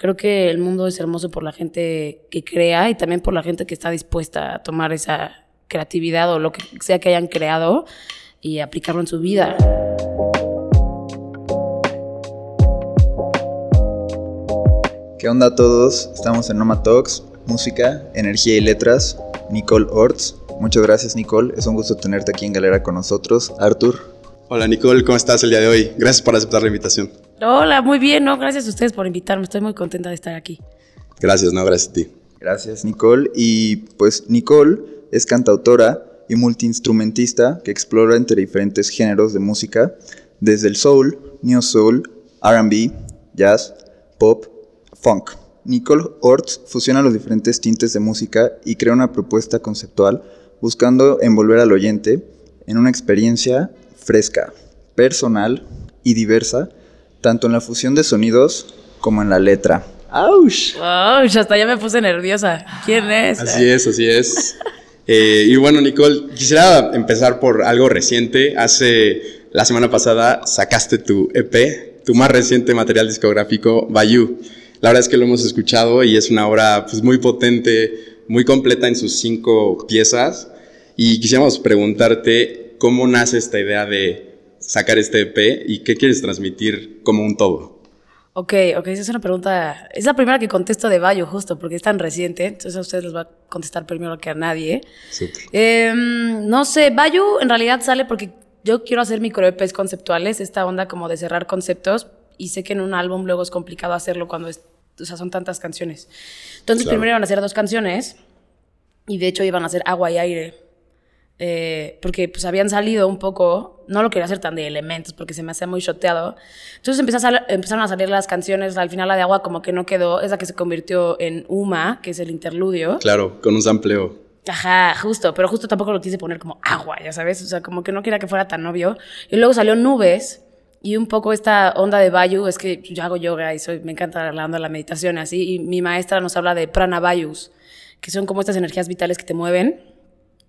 Creo que el mundo es hermoso por la gente que crea y también por la gente que está dispuesta a tomar esa creatividad o lo que sea que hayan creado y aplicarlo en su vida. ¿Qué onda a todos? Estamos en Noma Talks, música, energía y letras. Nicole Orts. Muchas gracias Nicole, es un gusto tenerte aquí en Galera con nosotros. Artur. Hola Nicole, ¿cómo estás el día de hoy? Gracias por aceptar la invitación. Hola, muy bien, no, gracias a ustedes por invitarme, estoy muy contenta de estar aquí. Gracias, no, gracias a ti. Gracias Nicole. Y pues Nicole es cantautora y multiinstrumentista que explora entre diferentes géneros de música, desde el soul, neo soul, RB, jazz, pop, funk. Nicole Orts fusiona los diferentes tintes de música y crea una propuesta conceptual buscando envolver al oyente en una experiencia fresca, personal y diversa, tanto en la fusión de sonidos como en la letra. ¡Auch! ¡Auch! Hasta ya me puse nerviosa. ¿Quién es? Así es, así es. Eh, y bueno, Nicole, quisiera empezar por algo reciente. Hace la semana pasada sacaste tu EP, tu más reciente material discográfico, Bayou. La verdad es que lo hemos escuchado y es una obra pues, muy potente, muy completa en sus cinco piezas. Y quisiéramos preguntarte cómo nace esta idea de sacar este EP y qué quieres transmitir como un todo. Ok, ok, esa es una pregunta. Es la primera que contesto de Bayo, justo, porque es tan reciente. Entonces a ustedes les va a contestar primero que a nadie. Eh, no sé, Bayo en realidad sale porque yo quiero hacer micro EPs conceptuales, esta onda como de cerrar conceptos, y sé que en un álbum luego es complicado hacerlo cuando es, o sea, son tantas canciones. Entonces primero iban a hacer dos canciones y de hecho iban a hacer agua y aire. Eh, porque pues habían salido un poco, no lo quería hacer tan de elementos porque se me hacía muy shoteado. Entonces empezaron a salir las canciones, al final la de agua como que no quedó, es la que se convirtió en Uma, que es el interludio. Claro, con un sampleo. Ajá, justo, pero justo tampoco lo quise poner como agua, ya sabes, o sea, como que no quería que fuera tan obvio. Y luego salió Nubes, y un poco esta onda de Vayu es que yo hago yoga y soy, me encanta la onda de la meditación así. Y mi maestra nos habla de prana vayus, que son como estas energías vitales que te mueven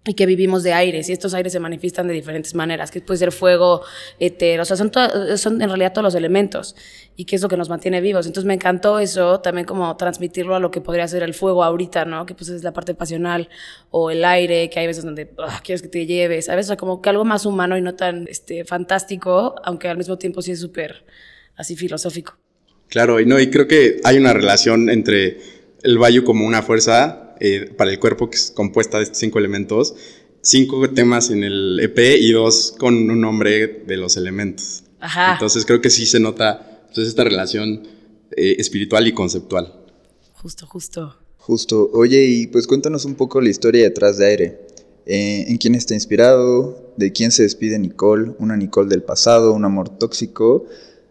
y que vivimos de aires y estos aires se manifiestan de diferentes maneras, que puede ser fuego, éter, o sea, son, son en realidad todos los elementos y que es lo que nos mantiene vivos. Entonces me encantó eso, también como transmitirlo a lo que podría ser el fuego ahorita, ¿no? Que pues es la parte pasional o el aire, que hay veces donde ah, quieres que te lleves, a veces o sea, como que algo más humano y no tan este, fantástico, aunque al mismo tiempo sí es súper así filosófico. Claro, y no, y creo que hay una relación entre el valle como una fuerza eh, para el cuerpo, que es compuesta de estos cinco elementos, cinco temas en el EP y dos con un nombre de los elementos. Ajá. Entonces creo que sí se nota pues, esta relación eh, espiritual y conceptual. Justo, justo. Justo. Oye, y pues cuéntanos un poco la historia detrás de Aire. Eh, ¿En quién está inspirado? ¿De quién se despide Nicole? Una Nicole del pasado, un amor tóxico.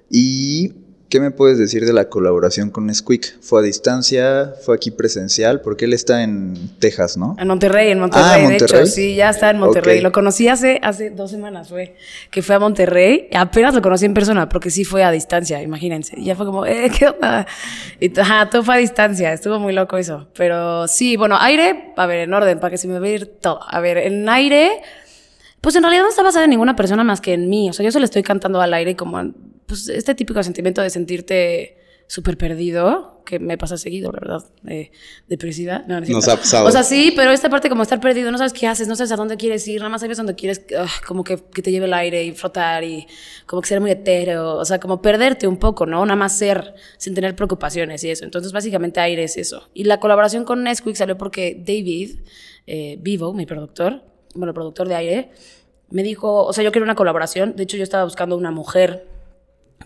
Y ¿Qué me puedes decir de la colaboración con Squeak? ¿Fue a distancia? ¿Fue aquí presencial? Porque él está en Texas, ¿no? En Monterrey, en Monterrey, ah, de hecho. Sí, ya está en Monterrey. Lo conocí hace, hace dos semanas, fue. Que fue a Monterrey. Apenas lo conocí en persona, porque sí fue a distancia, imagínense. Y ya fue como, eh, ¿qué onda? Y ajá, todo fue a distancia. Estuvo muy loco eso. Pero sí, bueno, aire, a ver, en orden, para que se me vea ir todo. A ver, en aire... Pues en realidad no está basada en ninguna persona más que en mí. O sea, yo se le estoy cantando al aire como pues, este típico sentimiento de sentirte súper perdido, que me pasa seguido, la verdad, eh, depresiva. No, Nos ha pasado. O sea, sí, pero esta parte como estar perdido, no sabes qué haces, no sabes a dónde quieres ir, nada más sabes dónde quieres, ah, como que, que, te lleve el aire y flotar y como que ser muy etéreo, o sea, como perderte un poco, ¿no? Nada más ser sin tener preocupaciones y eso. Entonces, básicamente aire es eso. Y la colaboración con Nesquik salió porque David, eh, Vivo, mi productor, bueno, productor de aire, me dijo, o sea, yo quiero una colaboración, de hecho yo estaba buscando una mujer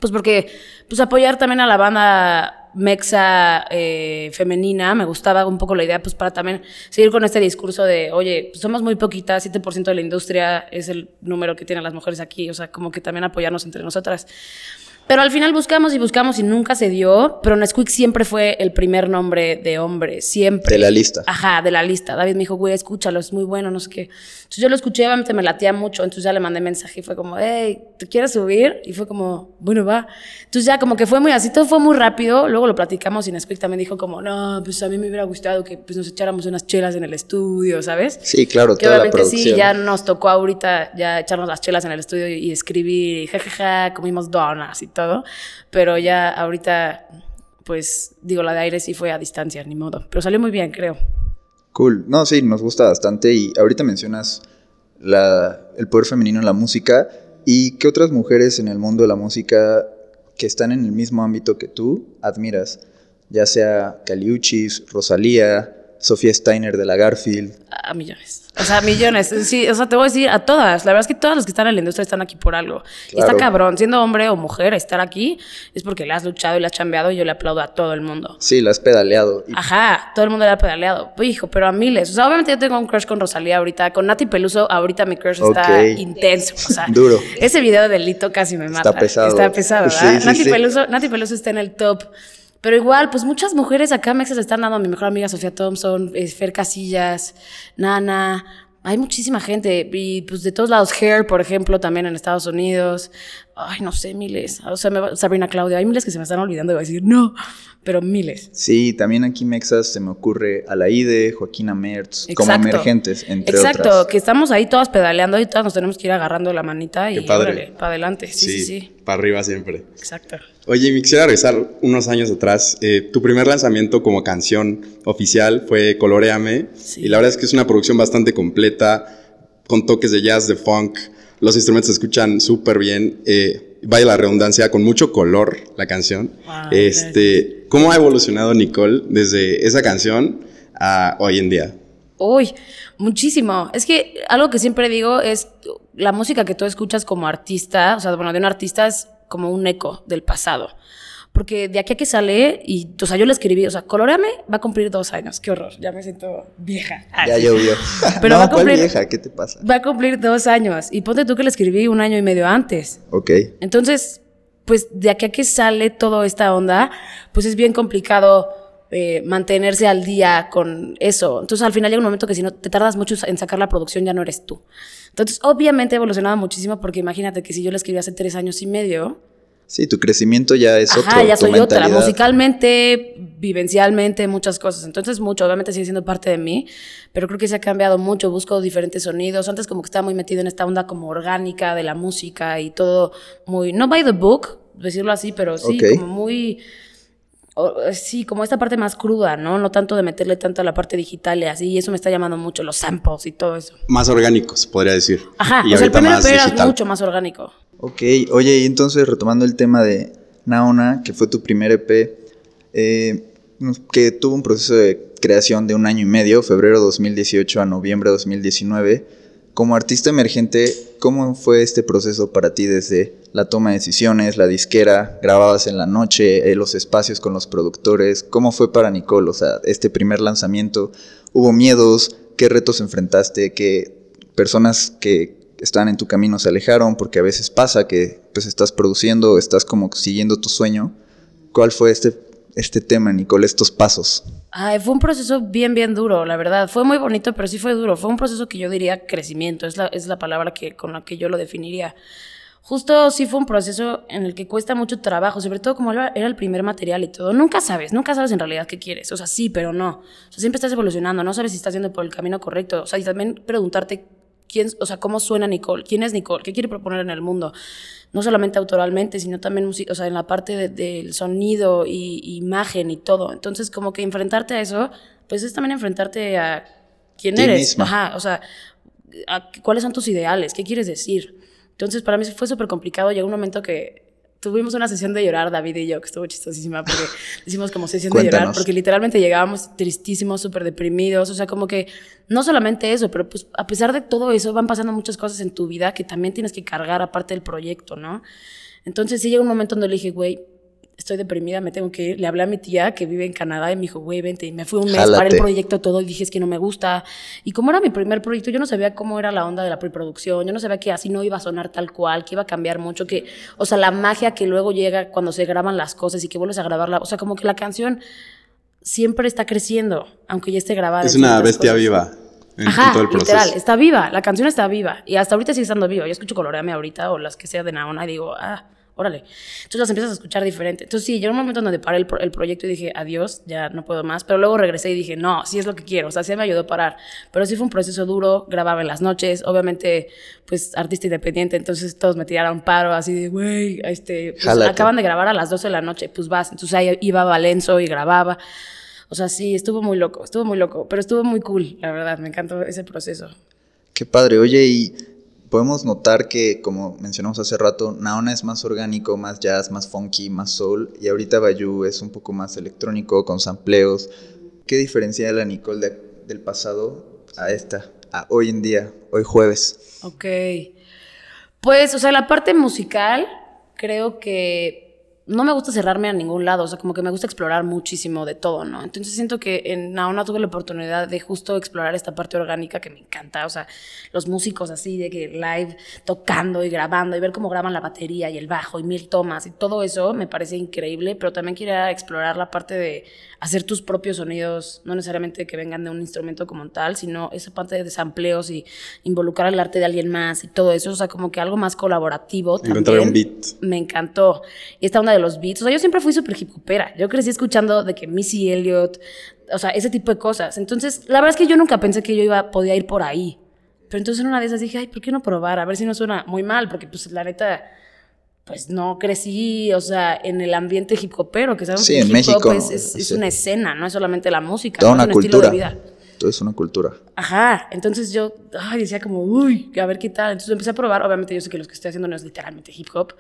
pues porque, pues apoyar también a la banda mexa eh, femenina, me gustaba un poco la idea, pues para también seguir con este discurso de, oye, pues somos muy poquitas, 7% de la industria es el número que tienen las mujeres aquí, o sea, como que también apoyarnos entre nosotras. Pero al final buscamos y buscamos y nunca se dio. Pero Nesquik siempre fue el primer nombre de hombre, siempre. De la lista. Ajá, de la lista. David me dijo, güey, escúchalo, es muy bueno, no sé qué. Entonces yo lo escuché, obviamente me latía mucho. Entonces ya le mandé mensaje y fue como, hey, ¿te quieres subir? Y fue como, bueno, va. Entonces ya como que fue muy así, todo fue muy rápido. Luego lo platicamos y Nesquik también dijo como, no, pues a mí me hubiera gustado que pues, nos echáramos unas chelas en el estudio, ¿sabes? Sí, claro, que obviamente sí, ya nos tocó ahorita ya echarnos las chelas en el estudio y, escribir, y jajaja, comimos donas y todo, pero ya ahorita pues digo, la de aire sí fue a distancia, ni modo. Pero salió muy bien, creo. Cool. No, sí, nos gusta bastante. Y ahorita mencionas la, el poder femenino en la música. ¿Y qué otras mujeres en el mundo de la música que están en el mismo ámbito que tú admiras? Ya sea Caliuchis, Rosalía, Sofía Steiner de la Garfield. A millones. O sea, millones. Sí, o sea, te voy a decir a todas. La verdad es que todas las que están en la industria están aquí por algo. Y está cabrón, siendo hombre o mujer, estar aquí es porque le has luchado y le has chambeado y yo le aplaudo a todo el mundo. Sí, la has pedaleado. Ajá, todo el mundo le ha pedaleado. Pues, hijo, pero a miles. O sea, obviamente yo tengo un crush con Rosalía ahorita. Con Nati Peluso, ahorita mi crush está intenso. O sea, Duro. Ese video de Lito casi me mata. Está pesado. Está pesado, ¿verdad? Nati, Peluso, Nati Peluso está en el top. Pero igual, pues muchas mujeres acá me están dando. Mi mejor amiga Sofía Thompson, eh, Fer Casillas, Nana, hay muchísima gente y pues de todos lados, Hair, por ejemplo, también en Estados Unidos. Ay, no sé, miles. O sea, me, Sabrina Claudia, hay miles que se me están olvidando y voy a decir, no, pero miles. Sí, también aquí Mexas se me ocurre Alaide, Joaquina Mertz, como emergentes, entre Exacto, que estamos ahí todas pedaleando y todas nos tenemos que ir agarrando la manita y para adelante. Sí, sí, sí, Para arriba siempre. Exacto. Oye, me quisiera regresar unos años atrás. Eh, tu primer lanzamiento como canción oficial fue Coloreame. Y la verdad es que es una producción bastante completa, con toques de jazz, de funk. Los instrumentos se escuchan súper bien. Eh, vaya la redundancia, con mucho color la canción. este, ¿Cómo ha evolucionado Nicole desde esa canción a hoy en día? Uy, muchísimo. Es que algo que siempre digo es la música que tú escuchas como artista, o sea, bueno, de un artista es como un eco del pasado. Porque de aquí a que sale, y, o sea, yo le escribí, o sea, Coloreame va a cumplir dos años. Qué horror, ya me siento vieja. ya llovió. Pero va a cumplir, vieja? ¿Qué te pasa? Va a cumplir dos años. Y ponte tú que le escribí un año y medio antes. Ok. Entonces, pues de aquí a que sale toda esta onda, pues es bien complicado eh, mantenerse al día con eso. Entonces, al final llega un momento que si no te tardas mucho en sacar la producción, ya no eres tú. Entonces, obviamente ha evolucionado muchísimo porque imagínate que si yo la escribí hace tres años y medio. Sí, tu crecimiento ya es Ajá, ya soy otra, musicalmente, vivencialmente, muchas cosas. Entonces, mucho, obviamente sigue siendo parte de mí, pero creo que se ha cambiado mucho, busco diferentes sonidos. Antes como que estaba muy metido en esta onda como orgánica de la música y todo muy, no by the book, decirlo así, pero sí, como muy eh, sí, como esta parte más cruda, ¿no? No tanto de meterle tanto a la parte digital y así, y eso me está llamando mucho, los samples y todo eso. Más orgánicos, podría decir. Ajá, y o sea, el primer EP era mucho más orgánico. Ok, oye, y entonces retomando el tema de Naona, que fue tu primer EP, eh, que tuvo un proceso de creación de un año y medio, febrero 2018 a noviembre 2019, como artista emergente, ¿cómo fue este proceso para ti desde la toma de decisiones, la disquera, grababas en la noche, eh, los espacios con los productores? ¿Cómo fue para Nicole? O sea, este primer lanzamiento, ¿hubo miedos? ¿Qué retos enfrentaste? ¿Qué personas que están en tu camino se alejaron? Porque a veces pasa que pues estás produciendo, estás como siguiendo tu sueño. ¿Cuál fue este, este tema, Nicole, estos pasos? Ay, fue un proceso bien, bien duro, la verdad. Fue muy bonito, pero sí fue duro. Fue un proceso que yo diría crecimiento, es la, es la palabra que, con la que yo lo definiría. Justo sí fue un proceso en el que cuesta mucho trabajo, sobre todo como era el primer material y todo. Nunca sabes, nunca sabes en realidad qué quieres. O sea, sí, pero no. O sea, siempre estás evolucionando, no sabes si estás yendo por el camino correcto. O sea, y también preguntarte quién, o sea, cómo suena Nicole, quién es Nicole, qué quiere proponer en el mundo no solamente autoralmente, sino también o sea, en la parte del sonido y, imagen y todo. Entonces, como que enfrentarte a eso, pues es también enfrentarte a quién eres. Ajá, o sea, cuáles son tus ideales, qué quieres decir. Entonces, para mí fue súper complicado. Llegó un momento que tuvimos una sesión de llorar, David y yo, que estuvo chistosísima, porque hicimos como sesión de llorar, porque literalmente llegábamos tristísimos, súper deprimidos, o sea, como que no solamente eso, pero pues a pesar de todo eso, van pasando muchas cosas en tu vida que también tienes que cargar aparte del proyecto, ¿no? Entonces sí llega un momento donde le dije, güey, estoy deprimida, me tengo que ir. Le hablé a mi tía que vive en Canadá y me dijo, güey, vente. Y me fui un mes, para el proyecto todo y dije, es que no me gusta. Y como era mi primer proyecto, yo no sabía cómo era la onda de la preproducción, yo no sabía que así no iba a sonar tal cual, que iba a cambiar mucho, que, o sea, la magia que luego llega cuando se graban las cosas y que vuelves a grabarla, o sea, como que la canción siempre está creciendo, aunque ya esté grabada. Es una bestia viva. En, Ajá, todo el proceso. literal, está viva, la canción está viva y hasta ahorita sigue estando viva. Yo escucho Coloreame ahorita o las que sea de Naona y digo, ah, órale. Entonces las empiezas a escuchar diferente. Entonces sí, yo en un momento donde paré el, el, proyecto y dije, adiós, ya no puedo más, pero luego regresé y dije, no, sí es lo que quiero, o sea, sí me ayudó a parar, pero sí fue un proceso duro, grababa en las noches, obviamente, pues artista independiente, entonces todos me tiraron paro así de, güey, este, pues, acaban de grabar a las 12 de la noche, pues vas, entonces ahí iba a Valenzo y grababa. O sea, sí, estuvo muy loco, estuvo muy loco, pero estuvo muy cool, la verdad, me encantó ese proceso. Qué padre, oye, y podemos notar que, como mencionamos hace rato, Naona es más orgánico, más jazz, más funky, más soul, y ahorita Bayou es un poco más electrónico, con sampleos. ¿Qué diferencia la Nicole del pasado a esta, a hoy en día, hoy jueves? Ok. Pues, o sea, la parte musical, creo que no me gusta cerrarme a ningún lado, o sea, como que me gusta explorar muchísimo de todo, ¿no? Entonces siento que en Naona tuve la oportunidad de justo explorar esta parte orgánica que me encanta, o sea, los músicos así de que live tocando y grabando y ver cómo graban la batería y el bajo y mil tomas y todo eso me parece increíble, pero también quería explorar la parte de hacer tus propios sonidos, no necesariamente que vengan de un instrumento como tal, sino esa parte de sampleos y involucrar el arte de alguien más y todo eso, o sea, como que algo más colaborativo. Encontrar un beat. Me encantó. Y esta onda de los beats, o sea, yo siempre fui súper hip hopera, yo crecí escuchando de que Missy Elliott, o sea, ese tipo de cosas. Entonces, la verdad es que yo nunca pensé que yo iba, podía ir por ahí. Pero entonces en una de esas dije, ay, ¿por qué no probar? A ver si no suena muy mal, porque pues la neta pues no crecí, o sea, en el ambiente hip hopero, que sabemos sí, que en hip México, hop es, es, una escena, no es solamente la música, toda ¿no? una es un cultura. estilo de vida. Todo es una cultura. Ajá, entonces yo ay, decía como, uy, a ver qué tal. Entonces empecé a probar, obviamente yo sé que lo que estoy haciendo no es literalmente hip hop,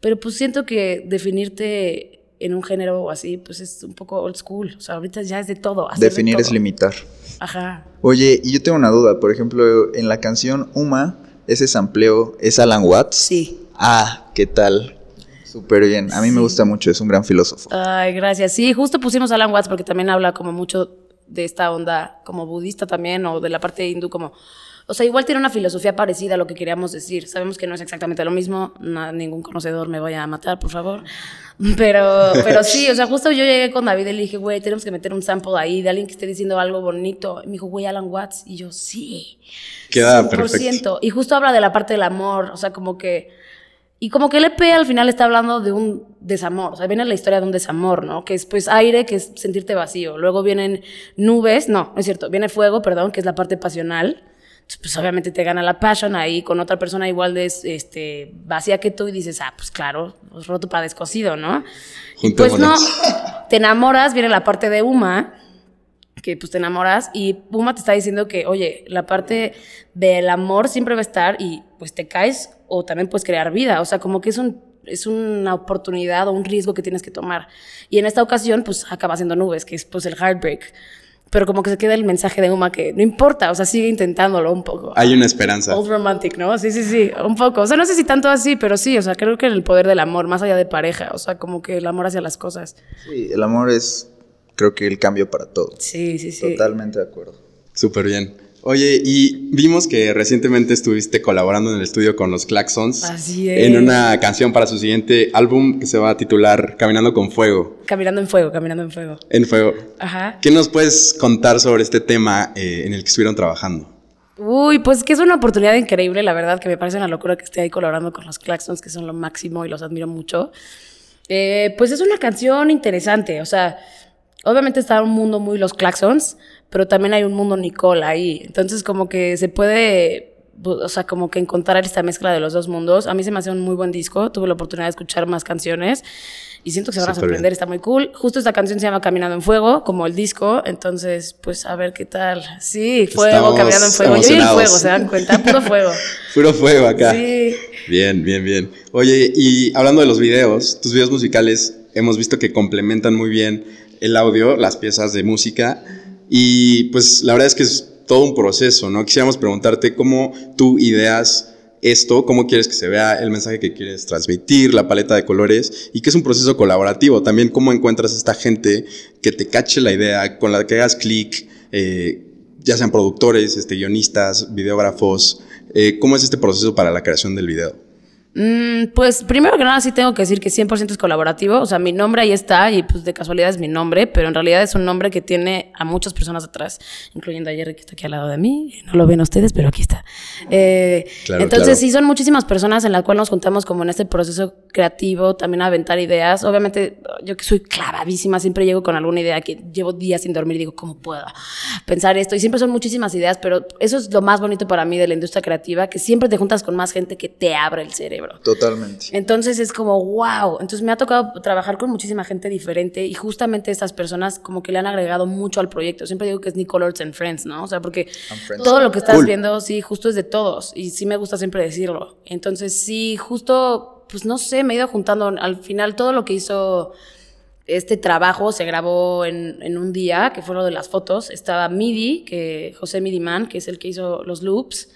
pero pues siento que definirte en un género o así, pues es un poco old school. O sea, ahorita ya es de todo. de Definir todo. es limitar. Ajá. Oye, y yo tengo una duda. Por ejemplo, en la canción Uma, ese sampleo es Alan Watts. Sí. Ah, ¿qué tal? Súper bien. A mí me gusta mucho, es un gran filósofo. Ay, gracias. Sí, justo pusimos Alan Watts porque también habla como mucho de esta onda como budista también o de la parte hindú como... O sea, igual tiene una filosofía parecida a lo que queríamos decir. Sabemos que no es exactamente lo mismo. No, ningún conocedor me vaya a matar, por favor. Pero, pero sí, o sea, justo yo llegué con David y le dije, güey, tenemos que meter un sample ahí de alguien que esté diciendo algo bonito. Y me dijo, güey, Alan Watts. Y yo, sí. Queda 100%. perfecto. Y justo habla de la parte del amor. O sea, como que... Y como que el EP al final está hablando de un desamor, o sea, viene la historia de un desamor, ¿no? Que es pues aire, que es sentirte vacío. Luego vienen nubes, no, no es cierto, viene fuego, perdón, que es la parte pasional. Pues obviamente te gana la passion ahí con otra persona igual de este, vacía que tú y dices, ah, pues claro, pues roto para descosido, ¿no? Y pues no, te enamoras, viene la parte de Uma, que pues te enamoras y Uma te está diciendo que, oye, la parte del amor siempre va a estar y pues te caes o también puedes crear vida, o sea, como que es un es una oportunidad o un riesgo que tienes que tomar. Y en esta ocasión, pues acaba siendo nubes, que es pues el heartbreak. Pero como que se queda el mensaje de Uma que no importa, o sea, sigue intentándolo un poco. Hay una esperanza. Old romantic, ¿no? Sí, sí, sí, un poco. O sea, no sé si tanto así, pero sí, o sea, creo que el poder del amor, más allá de pareja, o sea, como que el amor hacia las cosas. Sí, el amor es, creo que el cambio para todo. Sí, sí, sí. Totalmente de acuerdo. Súper bien. Oye, y vimos que recientemente estuviste colaborando en el estudio con los Claxons. Así es. En una canción para su siguiente álbum que se va a titular Caminando con Fuego. Caminando en fuego, caminando en fuego. En Fuego. Ajá. ¿Qué nos puedes contar sobre este tema eh, en el que estuvieron trabajando? Uy, pues que es una oportunidad increíble, la verdad, que me parece una locura que esté ahí colaborando con los Claxons, que son lo máximo y los admiro mucho. Eh, pues es una canción interesante, o sea, obviamente está un mundo muy los Claxons, pero también hay un mundo Nicole ahí. Entonces, como que se puede, o sea, como que encontrar esta mezcla de los dos mundos. A mí se me hace un muy buen disco. Tuve la oportunidad de escuchar más canciones y siento que se van a sorprender. Está muy cool. Justo esta canción se llama Caminando en Fuego, como el disco. Entonces, pues a ver qué tal. Sí, fuego, Estamos caminando en fuego. Yo y el fuego, ¿se dan cuenta? Puro fuego. Puro fuego acá. Sí. Bien, bien, bien. Oye, y hablando de los videos, tus videos musicales hemos visto que complementan muy bien el audio, las piezas de música. Y pues la verdad es que es todo un proceso, ¿no? Quisiéramos preguntarte cómo tú ideas esto, cómo quieres que se vea el mensaje que quieres transmitir, la paleta de colores, y que es un proceso colaborativo. También cómo encuentras esta gente que te cache la idea, con la que hagas clic, eh, ya sean productores, este, guionistas, videógrafos. Eh, ¿Cómo es este proceso para la creación del video? Mm, pues primero que nada sí tengo que decir que 100% es colaborativo, o sea, mi nombre ahí está y pues de casualidad es mi nombre, pero en realidad es un nombre que tiene a muchas personas atrás, incluyendo a Jerry que está aquí al lado de mí, no lo ven ustedes, pero aquí está. Eh, Claro, entonces claro. sí son muchísimas personas en las cuales nos juntamos como en este proceso creativo, también a aventar ideas. Obviamente yo que soy clavadísima, siempre llego con alguna idea que llevo días sin dormir y digo, ¿cómo puedo pensar esto? Y siempre son muchísimas ideas, pero eso es lo más bonito para mí de la industria creativa, que siempre te juntas con más gente que te abre el cerebro. Totalmente. Entonces es como, wow. Entonces me ha tocado trabajar con muchísima gente diferente y justamente estas personas como que le han agregado mucho al proyecto. Siempre digo que es Nicole Arts and Friends, ¿no? O sea, porque todo lo que estás Cool. viendo, sí, justo es de todos y sí me gusta siempre decirlo. Entonces sí, justo, pues no sé, me he ido juntando. Al final todo lo que hizo este trabajo se grabó en, en un día, que fue lo de las fotos. Estaba Midi, que José Midiman, que es el que hizo los loops.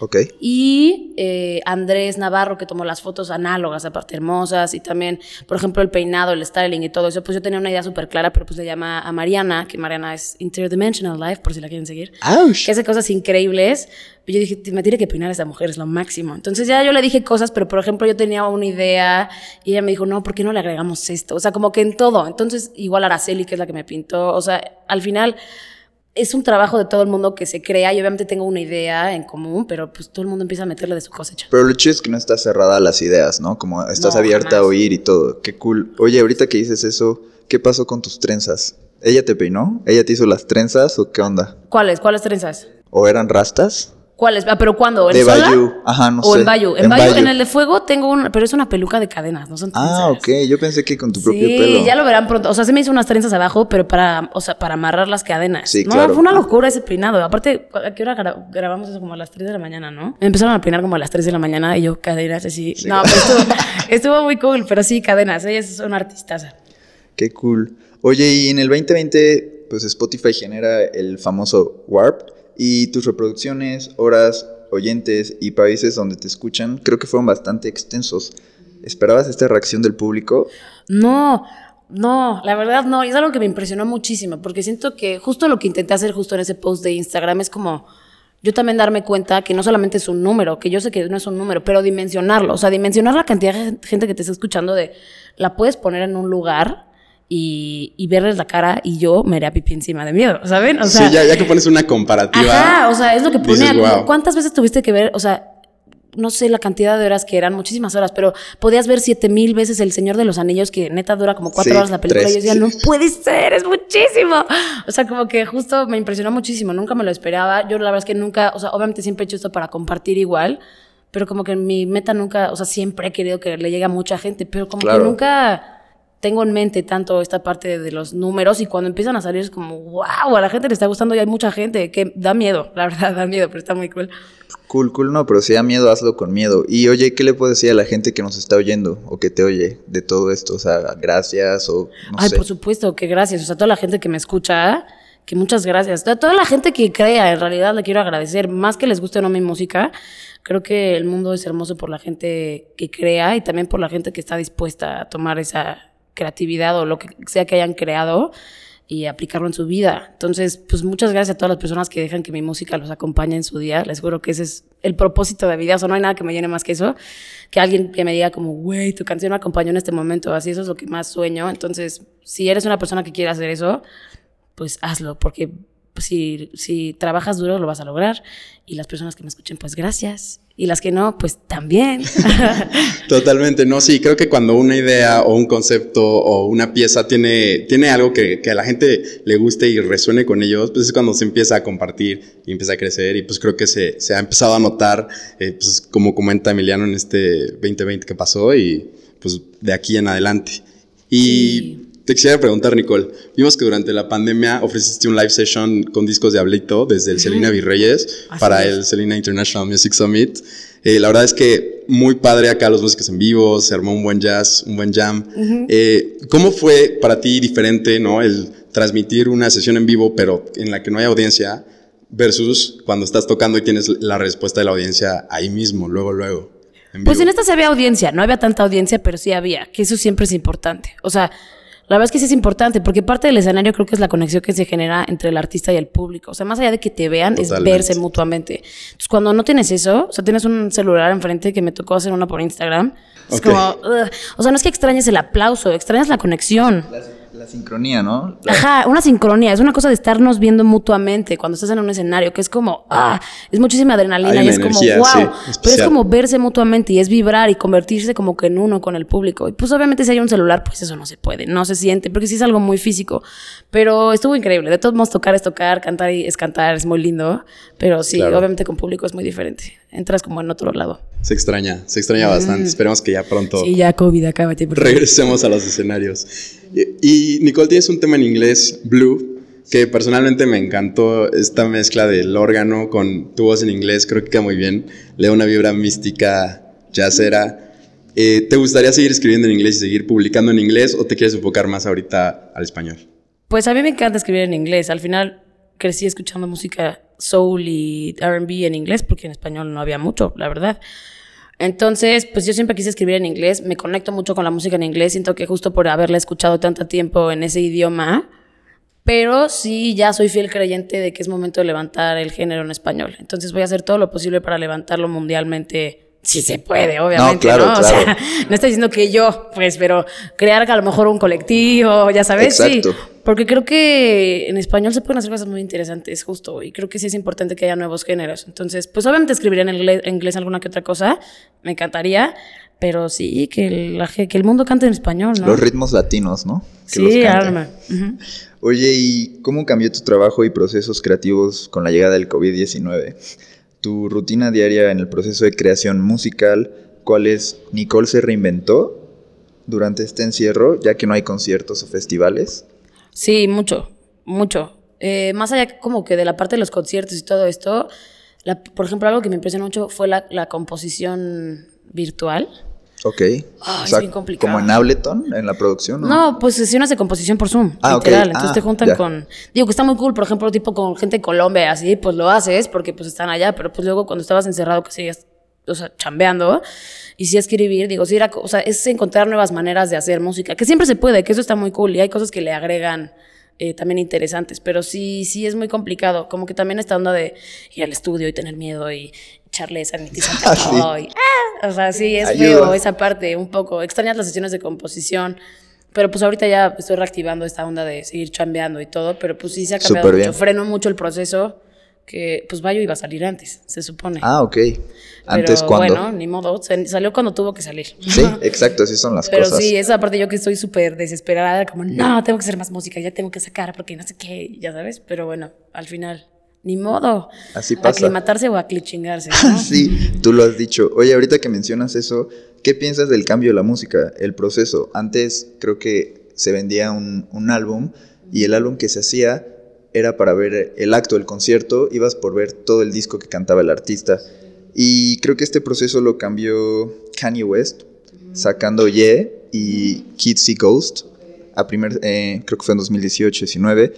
Ok. Y eh, Andrés Navarro, que tomó las fotos análogas, aparte hermosas, y también, por ejemplo, el peinado, el styling y todo eso, pues yo tenía una idea súper clara, pero pues le llama a Mariana, que Mariana es Interdimensional Life, por si la quieren seguir, ¡Auch! que hace cosas increíbles. Yo dije, me tiene que peinar a esa mujer, es lo máximo. Entonces ya yo le dije cosas, pero por ejemplo yo tenía una idea y ella me dijo, no, ¿por qué no le agregamos esto? O sea, como que en todo. Entonces, igual Araceli, que es la que me pintó, o sea, al final es un trabajo de todo el mundo que se crea y obviamente tengo una idea en común, pero pues todo el mundo empieza a meterle de su cosecha. Pero lo chido es que no estás cerrada a las ideas, ¿no? Como estás No, abierta a oír y todo. Qué cool. Oye, ahorita que dices eso, ¿qué pasó con tus trenzas? ¿Ella te peinó? ¿Ella te hizo las trenzas o qué onda? ¿Cuáles? ¿Cuáles trenzas? ¿O eran rastas? ¿Cuáles? Ah, pero ¿cuándo? ¿En De sola? Bayou. Ajá, no o sé. en Bayou. En, En Bayou, Bayou. en el de fuego tengo una, pero es una peluca de cadenas, no son trenzas. Ah, ok. Yo pensé que con tu propio sí, pelo. ya lo verán pronto. O sea, se me hizo unas trenzas abajo, pero para, o sea, para amarrar las cadenas. Sí, no, claro. fue una locura ese peinado. Aparte, ¿a qué hora gra- grabamos eso? Como a las 3 de la mañana, ¿no? Me empezaron a peinar como a las 3 de la mañana y yo cadenas así. no, pero estuvo, estuvo muy cool, pero sí, cadenas. Ella es una artistaza. Qué cool. Oye, y en el 2020, pues Spotify genera el famoso Warp y tus reproducciones, horas, oyentes y países donde te escuchan, creo que fueron bastante extensos. ¿Esperabas esta reacción del público? No, no, la verdad no. Y es algo que me impresionó muchísimo, porque siento que justo lo que intenté hacer justo en ese post de Instagram es como yo también darme cuenta que no solamente es un número, que yo sé que no es un número, pero dimensionarlo, o sea, dimensionar la cantidad de gente que te está escuchando de la puedes poner en un lugar y, y verles la cara y yo me haría pipí encima de miedo, ¿saben? O sea, sí, ya, ya que pones una comparativa. Ajá, o sea, es lo que ponía. "Wow". ¿Cuántas veces tuviste que ver? O sea, no sé la cantidad de horas que eran, muchísimas horas, pero podías ver siete mil veces El Señor de los Anillos, que neta dura como cuatro Sí, horas la película. tres. y yo decía, no puede ser, es muchísimo. O sea, como que justo me impresionó muchísimo, nunca me lo esperaba. Yo la verdad es que nunca, o sea, obviamente siempre he hecho esto para compartir igual, pero como que mi meta nunca, o sea, siempre he querido que le llegue a mucha gente, pero como Claro. que nunca tengo en mente tanto esta parte de, los números y cuando empiezan a salir es como, wow, a la gente le está gustando y hay mucha gente, que da miedo, la verdad, da miedo, pero está muy cool. Cool, cool, no, pero si da miedo, hazlo con miedo. Y oye, ¿qué le puedes decir a la gente que nos está oyendo o que te oye de todo esto? O sea, gracias o no Ay, sé. por supuesto, que gracias. O sea, toda la gente que me escucha, que muchas gracias. Toda, toda la gente que crea, en realidad le quiero agradecer. Más que les guste o no mi música, creo que el mundo es hermoso por la gente que crea y también por la gente que está dispuesta a tomar esa creatividad o lo que sea que hayan creado y aplicarlo en su vida. Entonces, pues muchas gracias a todas las personas que dejan que mi música los acompañe en su día. Les juro que ese es el propósito de vida. O sea, no hay nada que me llene más que eso. Que alguien que me diga como, güey, tu canción me acompañó en este momento. Así, eso es lo que más sueño. Entonces, si eres una persona que quiere hacer eso, pues hazlo. Porque pues, si, si trabajas duro, lo vas a lograr. Y las personas que me escuchen, pues gracias. Y las que no, pues también. Totalmente, no, sí, creo que cuando una idea o un concepto o una pieza tiene, tiene algo que, que a la gente le guste y resuene con ellos, pues es cuando se empieza a compartir y empieza a crecer y pues creo que se, se ha empezado a notar, eh, pues como comenta Emiliano en este 2020 que pasó y pues de aquí en adelante. Y Sí. Te quisiera preguntar, Nicole, vimos que durante la pandemia ofreciste un live session con discos de Ablito desde el Celina Virreyes Así para es. el Celina International Music Summit. Eh, la verdad es que muy padre acá los músicos en vivo, se armó un buen jazz, un buen jam. Eh, ¿Cómo fue para ti diferente, no, el transmitir una sesión en vivo, pero en la que no hay audiencia, versus cuando estás tocando y tienes la respuesta de la audiencia ahí mismo, luego, luego? En Pues en esta sí había audiencia, no había tanta audiencia, pero sí había, que eso siempre es importante. O sea, La verdad es que sí es importante, porque parte del escenario creo que es la conexión que se genera entre el artista y el público. O sea, más allá de que te vean, es verse mutuamente. Entonces, cuando no tienes eso, o sea, tienes un celular enfrente que me tocó hacer una por Instagram, es como, ugh. o sea, no es que extrañes el aplauso, extrañas la conexión. La sincronía, ¿no? La- Ajá, una sincronía, es una cosa de estarnos viendo mutuamente cuando estás en un escenario, que es como, ah, es muchísima adrenalina y es como, wow, sí, pero es como verse mutuamente y es vibrar y convertirse como que en uno con el público. Y pues obviamente si hay un celular, pues eso no se puede, no se siente, porque sí es algo muy físico, pero estuvo increíble. De todos modos, tocar es tocar, cantar es cantar, es muy lindo, pero sí, Claro. obviamente con público es muy diferente, entras como en otro lado. Se extraña, se extraña bastante. Esperemos que ya pronto. Sí, ya COVID, acábate. regresemos a los escenarios. Y, y, Nicole, tienes un tema en inglés, Blue, que personalmente me encantó esta mezcla del órgano con tu voz en inglés, creo que queda muy bien. Le da una vibra mística, jazzera. Eh, ¿Te gustaría seguir escribiendo en inglés y seguir publicando en inglés o te quieres enfocar más ahorita al español? Pues a mí me encanta escribir en inglés. Al final crecí escuchando música soul y RB en inglés porque en español no había mucho, la verdad. Entonces, pues yo siempre quise escribir en inglés. Me conecto mucho con la música en inglés. Siento que justo por haberla escuchado tanto tiempo en ese idioma. Pero sí, ya soy fiel creyente de que es momento de levantar el género en español. Entonces voy a hacer todo lo posible para levantarlo mundialmente. Si se puede, obviamente. claro, ¿no? O claro. sea, no estoy diciendo que yo, pues, pero crear a lo mejor un colectivo, ya sabes, Exacto. sí. Porque creo que en español se pueden hacer cosas muy interesantes, justo. Y creo que sí es importante que haya nuevos géneros. Entonces, pues obviamente escribiría en inglés, en inglés alguna que otra cosa. Me encantaría. Pero sí, que el, que el mundo cante en español, ¿no? Los ritmos latinos, ¿no? Que sí, arma. Oye, ¿y cómo cambió tu trabajo y procesos creativos con la llegada del COVID-19? Tu rutina diaria en el proceso de creación musical, ¿cuál es? ¿Nicole se reinventó durante este encierro, ya que no hay conciertos o festivales? Sí, mucho, mucho. Eh, más allá como que de la parte de los conciertos y todo esto, la- por ejemplo, algo que me impresionó mucho fue la, la composición virtual. Ok. Ah, es bien complicado. Como en Ableton, en la producción. ¿no? No, pues sesiones de composición por Zoom, Ah, ok. literal. Entonces Ah, te juntan ya. con. Digo que está muy cool, por ejemplo, tipo con gente de Colombia, así, pues lo haces porque pues están allá, pero pues luego cuando estabas encerrado, que seguías, o sea, chambeando, y sí escribir, digo, sí era, o sea, es encontrar nuevas maneras de hacer música, que siempre se puede, que eso está muy cool, y hay cosas que le agregan. eh, también interesantes, pero sí, sí es muy complicado. Como que también esta onda de ir al estudio y tener miedo y echarle sanitizante a Ah, sí. todo. y, ah, o sea, sí, es Ayuda. feo esa parte, un poco. Extrañas las sesiones de composición. Pero pues ahorita ya estoy reactivando esta onda de seguir chambeando y todo, pero pues sí se ha cambiado Súper mucho. bien. Freno mucho el proceso, que pues Bayo iba a salir antes, se supone. Ah, ok. ¿Antes pero cuándo? bueno, ni modo, salió cuando tuvo que salir. Sí, exacto, así son las Pero cosas. sí, esa parte yo que estoy súper desesperada, como, no, tengo que hacer más música, ya tengo que sacar porque no sé qué, ya sabes. Pero bueno, al final, ni modo. Así pasa. Aclimatarse o aclichingarse, ¿no? Sí, tú lo has dicho. Oye, ahorita que mencionas eso, ¿qué piensas del cambio de la música, el proceso? Antes creo que se vendía un, un álbum y el álbum que se hacía era para ver el acto del concierto, ibas por ver todo el disco que cantaba el artista. Y creo que este proceso lo cambió Kanye West, sacando Yeah y Kids See Ghost, a primer, eh, creo que fue en 2018-19.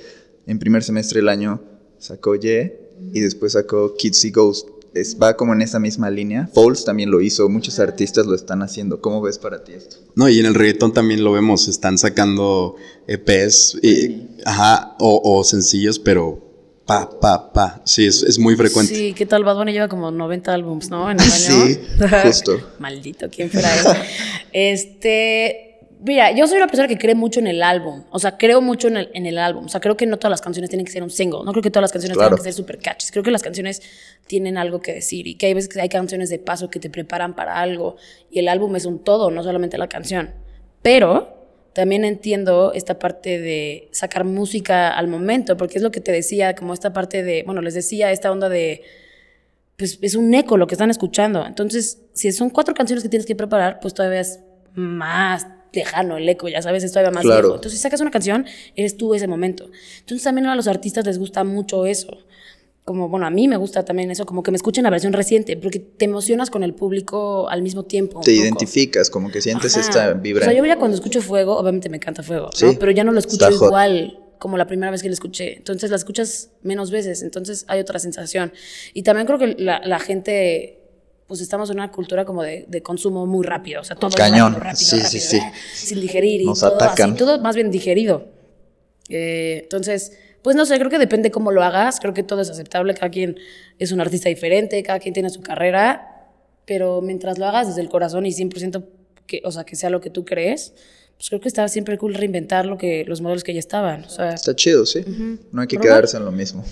En primer semestre del año sacó Yeah y después sacó Kids See Ghost. Es, va como en esa misma línea. Foles también lo hizo, muchos artistas lo están haciendo. ¿Cómo ves para ti esto? No, y en el reggaetón también lo vemos, están sacando EPs, y, ajá, o, o sencillos, pero pa, pa, pa. Sí, es, es muy frecuente. Sí, ¿qué tal? Bad Bunny lleva como 90 álbums, ¿no? En el año. Sí, justo. Maldito, ¿quién fuera él? este, mira, yo soy una persona que cree mucho en el álbum. O sea, creo mucho en el, en el álbum. O sea, creo que no todas las canciones tienen que ser un single. No creo que todas las canciones Claro. tienen que ser super catchy. Creo que las canciones tienen algo que decir y que hay veces que hay canciones de paso que te preparan para algo y el álbum es un todo, no solamente la canción. Pero también entiendo esta parte de sacar música al momento, porque es lo que te decía, como esta parte de, bueno, les decía esta onda de, pues es un eco lo que están escuchando. Entonces, si son cuatro canciones que tienes que preparar, pues todavía es más lejano el eco, ya sabes, es todavía más Claro. Entonces, si sacas una canción, eres tú ese momento. Entonces, también a los artistas les gusta mucho eso. Como, bueno, a mí me gusta también eso, como que me escuchen la versión reciente, porque te emocionas con el público al mismo tiempo. Te poco. identificas, como que sientes Ajá. esta vibra. O sea, yo ya cuando escucho Fuego, obviamente me encanta Fuego, Sí, ¿no? Pero ya no lo escucho está hot. igual como la primera vez que lo escuché. Entonces la escuchas menos veces, entonces hay otra sensación. Y también creo que la, la gente pues estamos en una cultura como de, de consumo muy rápido, o sea, todo Cañón. rápido, rápido, Sí, sí, rápido, sí. ¿eh? sin digerir y Nos todo atacan. así, todo más bien digerido. Eh, entonces, pues no sé, creo que depende cómo lo hagas, creo que todo es aceptable, cada quien es un artista diferente, cada quien tiene su carrera, pero mientras lo hagas desde el corazón y 100% que, o sea, que sea lo que tú crees, pues creo que está siempre cool reinventar lo que los modelos que ya estaban, o sea, Está chido, sí. No hay que Probar. quedarse en lo mismo.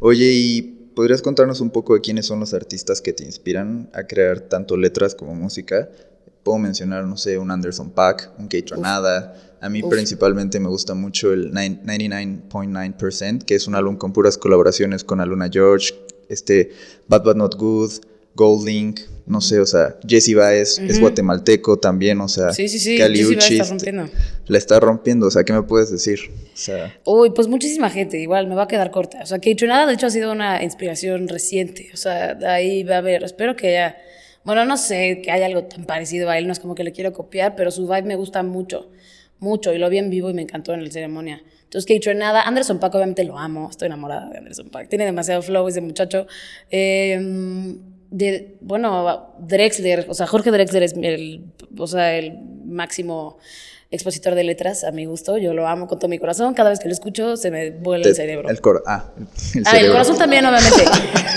Oye, ¿y podrías contarnos un poco de quiénes son los artistas que te inspiran a crear tanto letras como música? Puedo mencionar, no sé, un Anderson Paak, un Kate Ranada. A mí principalmente me gusta mucho el nine- 99.9%, que es un álbum con puras colaboraciones con Aluna George, este Bad But Not Good, Goldlink, no sé, o sea, Jesse Baez es guatemalteco también, o sea, Sí, sí, sí, Baez está rompiendo. la está rompiendo, o sea, ¿qué me puedes decir? O sea, Uy, pues muchísima gente, igual me va a quedar corta. O sea, que Tronada de hecho ha sido una inspiración reciente. O sea, de ahí va a haber, espero que haya, bueno, no sé que haya algo tan parecido a él, no es como que le quiero copiar, pero su vibe me gusta mucho, mucho, y lo vi en vivo y me encantó en el ceremonia. Entonces, que Tronada, Anderson Pack obviamente lo amo, estoy enamorada de Anderson Pack, tiene demasiado flow ese muchacho. Eh, de, bueno, Drexler, o sea, Jorge Drexler es el, o sea, el máximo expositor de letras a mi gusto, yo lo amo con todo mi corazón, cada vez que lo escucho se me vuela el cerebro. El cor ah, el ah, el corazón también, obviamente.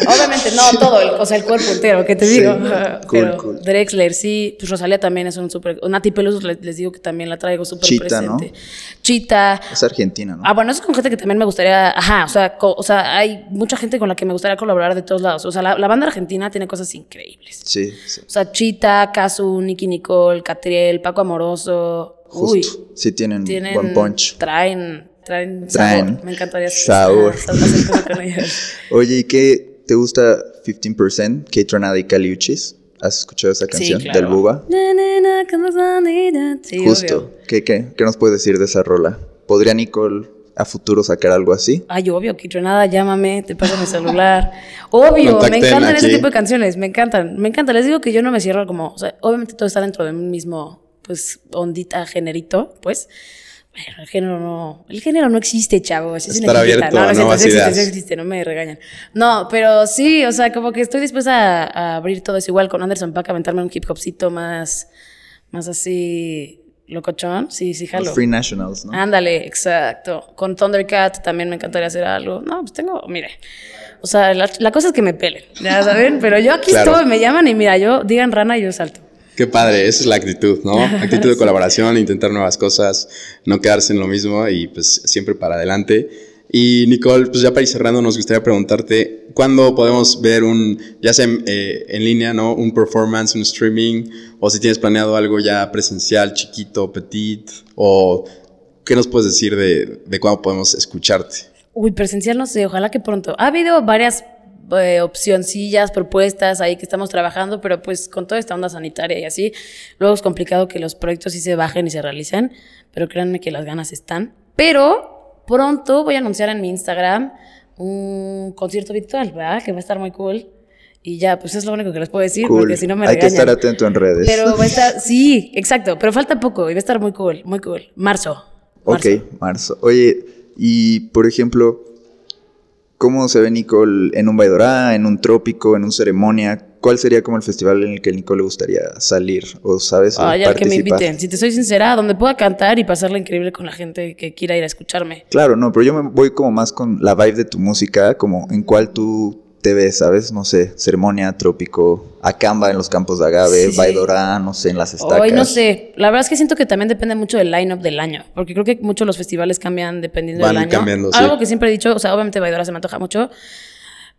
obviamente, no todo, el, o sea, el cuerpo entero, ¿qué te Sí, digo? cool, Pero cool. Drexler, sí, pues Rosalía también es un súper. Nati Peluso les, les digo que también la traigo súper Chita, ¿no? presente. Chita. Es argentina, ¿no? Ah, bueno, eso es con gente que también me gustaría. Ajá, o sea, co- o sea, hay mucha gente con la que me gustaría colaborar de todos lados. O sea, la, la banda argentina tiene cosas increíbles. Sí, sí. O sea, Chita, Casu, Nicky Nicole, Catriel, Paco Amoroso. Justo. Uy, sí tienen, tienen. buen punch. Traen. Traen, Traen sabor. Me encantaría sabor. con ellos. Oye, ¿y qué te gusta 15%? Kate Ranada y Kali Uchis. ¿Has escuchado esa canción claro. del Buba? Sí, Justo. obvio. ¿Qué, qué, qué nos puedes decir de esa rola? ¿Podría Nicole a futuro sacar algo así? Ay, obvio, que nada, llámame, te paso mi celular. Obvio, Contacten me encantan ese tipo de canciones, me encantan, me encanta. Les digo que yo no me cierro como, o sea, obviamente todo está dentro de un mismo, pues, ondita, generito, pues. Pero el género no, el género no existe, chavo. Es Estar abierto a no, no, nuevas existe, ideas. existe, no me regañan. No, pero sí, o sea, como que estoy dispuesta a, a abrir todo eso igual con Anderson Paak, aventarme un hip hopcito más, más así locochón. Sí, sí, jalo. Los Free Nationals, ¿no? Ándale, exacto. Con Thundercat también me encantaría hacer algo. No, pues tengo, mire. O sea, la, la cosa es que me pelen, ya saben, pero yo aquí Claro. estoy, me llaman y mira, yo digan rana y yo salto. Qué padre, esa es la actitud, ¿no? Actitud de colaboración, intentar nuevas cosas, no quedarse en lo mismo y pues siempre para adelante. Y Nicole, pues ya para ir cerrando, nos gustaría preguntarte, ¿cuándo podemos ver un, ya sea en, eh, en línea, ¿no? Un performance, un streaming, o si tienes planeado algo ya presencial, chiquito, petit, o qué nos puedes decir de, de cuándo podemos escucharte? Uy, presencial no sé, ojalá que pronto. Ha habido varias eh, opcioncillas, propuestas ahí que estamos trabajando, pero pues con toda esta onda sanitaria y así, luego es complicado que los proyectos sí se bajen y se realicen, pero créanme que las ganas están. Pero pronto voy a anunciar en mi Instagram un concierto virtual, ¿verdad? Que va a estar muy cool. Y ya, pues es lo único que les puedo decir, Cool. porque si no me Hay que regañan. estar atento en redes. Pero va a estar, sí, exacto, pero falta poco y va a estar muy cool, muy cool. Marzo. Ok, marzo. marzo. Oye, y por ejemplo, ¿cómo se ve Nicole en un Baidorá, en un trópico, en un ceremonia? ¿Cuál sería como el festival en el que a Nicole le gustaría salir? ¿O sabes? Ay, al que me inviten. Si te soy sincera, donde pueda cantar y pasarla increíble con la gente que quiera ir a escucharme. Claro, no, pero yo me voy como más con la vibe de tu música, como en cuál tú te ves, ¿sabes? No sé, ceremonia, trópico, Acamba en los campos de agave, Sí. Baidorá, no sé, en las estacas. Hoy no sé. La verdad es que siento que también depende mucho del line-up del año. Porque creo que muchos los festivales cambian dependiendo Van del año. cambiando, sí. Algo que siempre he dicho, o sea, obviamente Baidora se me antoja mucho.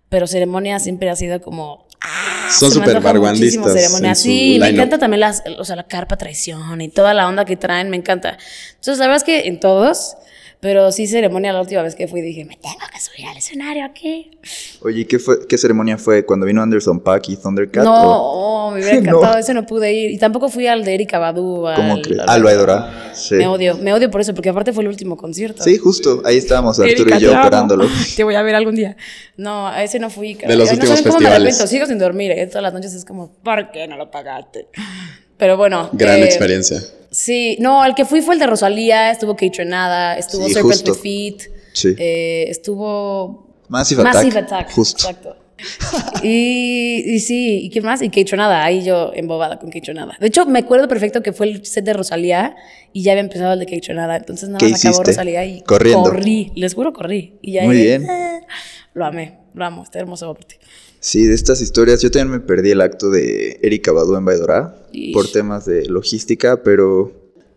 Pero ceremonia siempre ha sido como. ah, Son súper vanguardistas ceremonia. en su Sí, me encanta también las, o sea, la carpa traición y toda la onda que traen, me encanta. Entonces, la verdad es que en todos. Pero sí, ceremonia la última vez que fui dije, me tengo que subir al escenario aquí. Oye, ¿y ¿qué, fue, ¿qué ceremonia fue? ¿Cuando vino Anderson Paak y Thundercat? No, o- oh, me hubiera No. encantado, ese no pude ir. Y tampoco fui al de Erika Badu. ¿Cómo crees? al- Ah, el Baidorá. Sí. Me odio, me odio por eso, porque aparte fue el último concierto. Sí, justo, ahí estábamos, Arturo Erika, y yo te operándolo. Te voy a ver algún día. No, a ese no fui. caray. los Ay, últimos no saben cómo me festivales. arrepiento, sigo sin dormir, ¿eh? Todas las noches es como, ¿por qué no lo pagaste? Pero bueno. Gran eh, experiencia. Sí, no, el que fui fue el de Rosalía, estuvo Kate Renada, estuvo Sí, Serpent with Feet, Sí. eh, estuvo Massive Attack. Massive Attack. Justo. Exacto. y, y sí, ¿y qué más? Y Keichonada, ahí yo embobada con Keichonada. De hecho, me acuerdo perfecto que fue el set de Rosalía y ya había empezado el de Keichonada. Entonces nada ¿Qué más acabó? Rosalía y Corriendo. corrí. Les juro, corrí. Y ya Muy llegué, bien. "Ah". Lo amé, lo amo, está hermoso por ti. Sí, de estas historias, yo también me perdí el acto de Erika Badu en Baidora Ish. por temas de logística, pero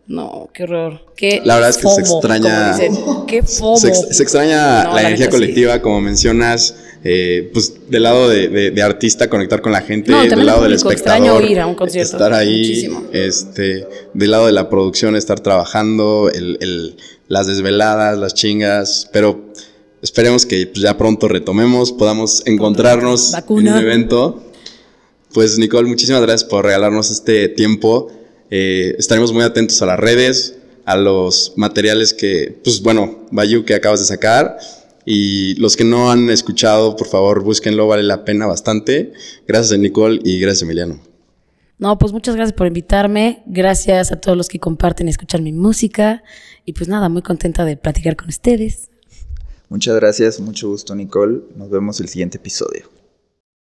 No, qué horror. Qué La verdad es que se extraña- dicen. Qué fomo. Se, ex- se extraña No, la, la energía colectiva, como mencionas, eh, pues del lado de, de- de artista, conectar con la gente, No, del lado el del espectador. ir a un concierto, Estar ahí, muchísimo. este, del lado de la producción, estar trabajando, el- el- las desveladas, las chingas, pero esperemos que pues, ya pronto retomemos, podamos encontrarnos Vacuna. en un evento. Pues Nicole, muchísimas gracias por regalarnos este tiempo. Eh, estaremos muy atentos a las redes, a los materiales que, pues bueno, Bayou que acabas de sacar. Y los que no han escuchado, por favor, búsquenlo, vale la pena bastante. Gracias Nicole y gracias Emiliano. No, pues muchas gracias por invitarme. Gracias a todos los que comparten y escuchan mi música. Y pues nada, muy contenta de platicar con ustedes. Muchas gracias, mucho gusto Nicole, nos vemos el siguiente episodio.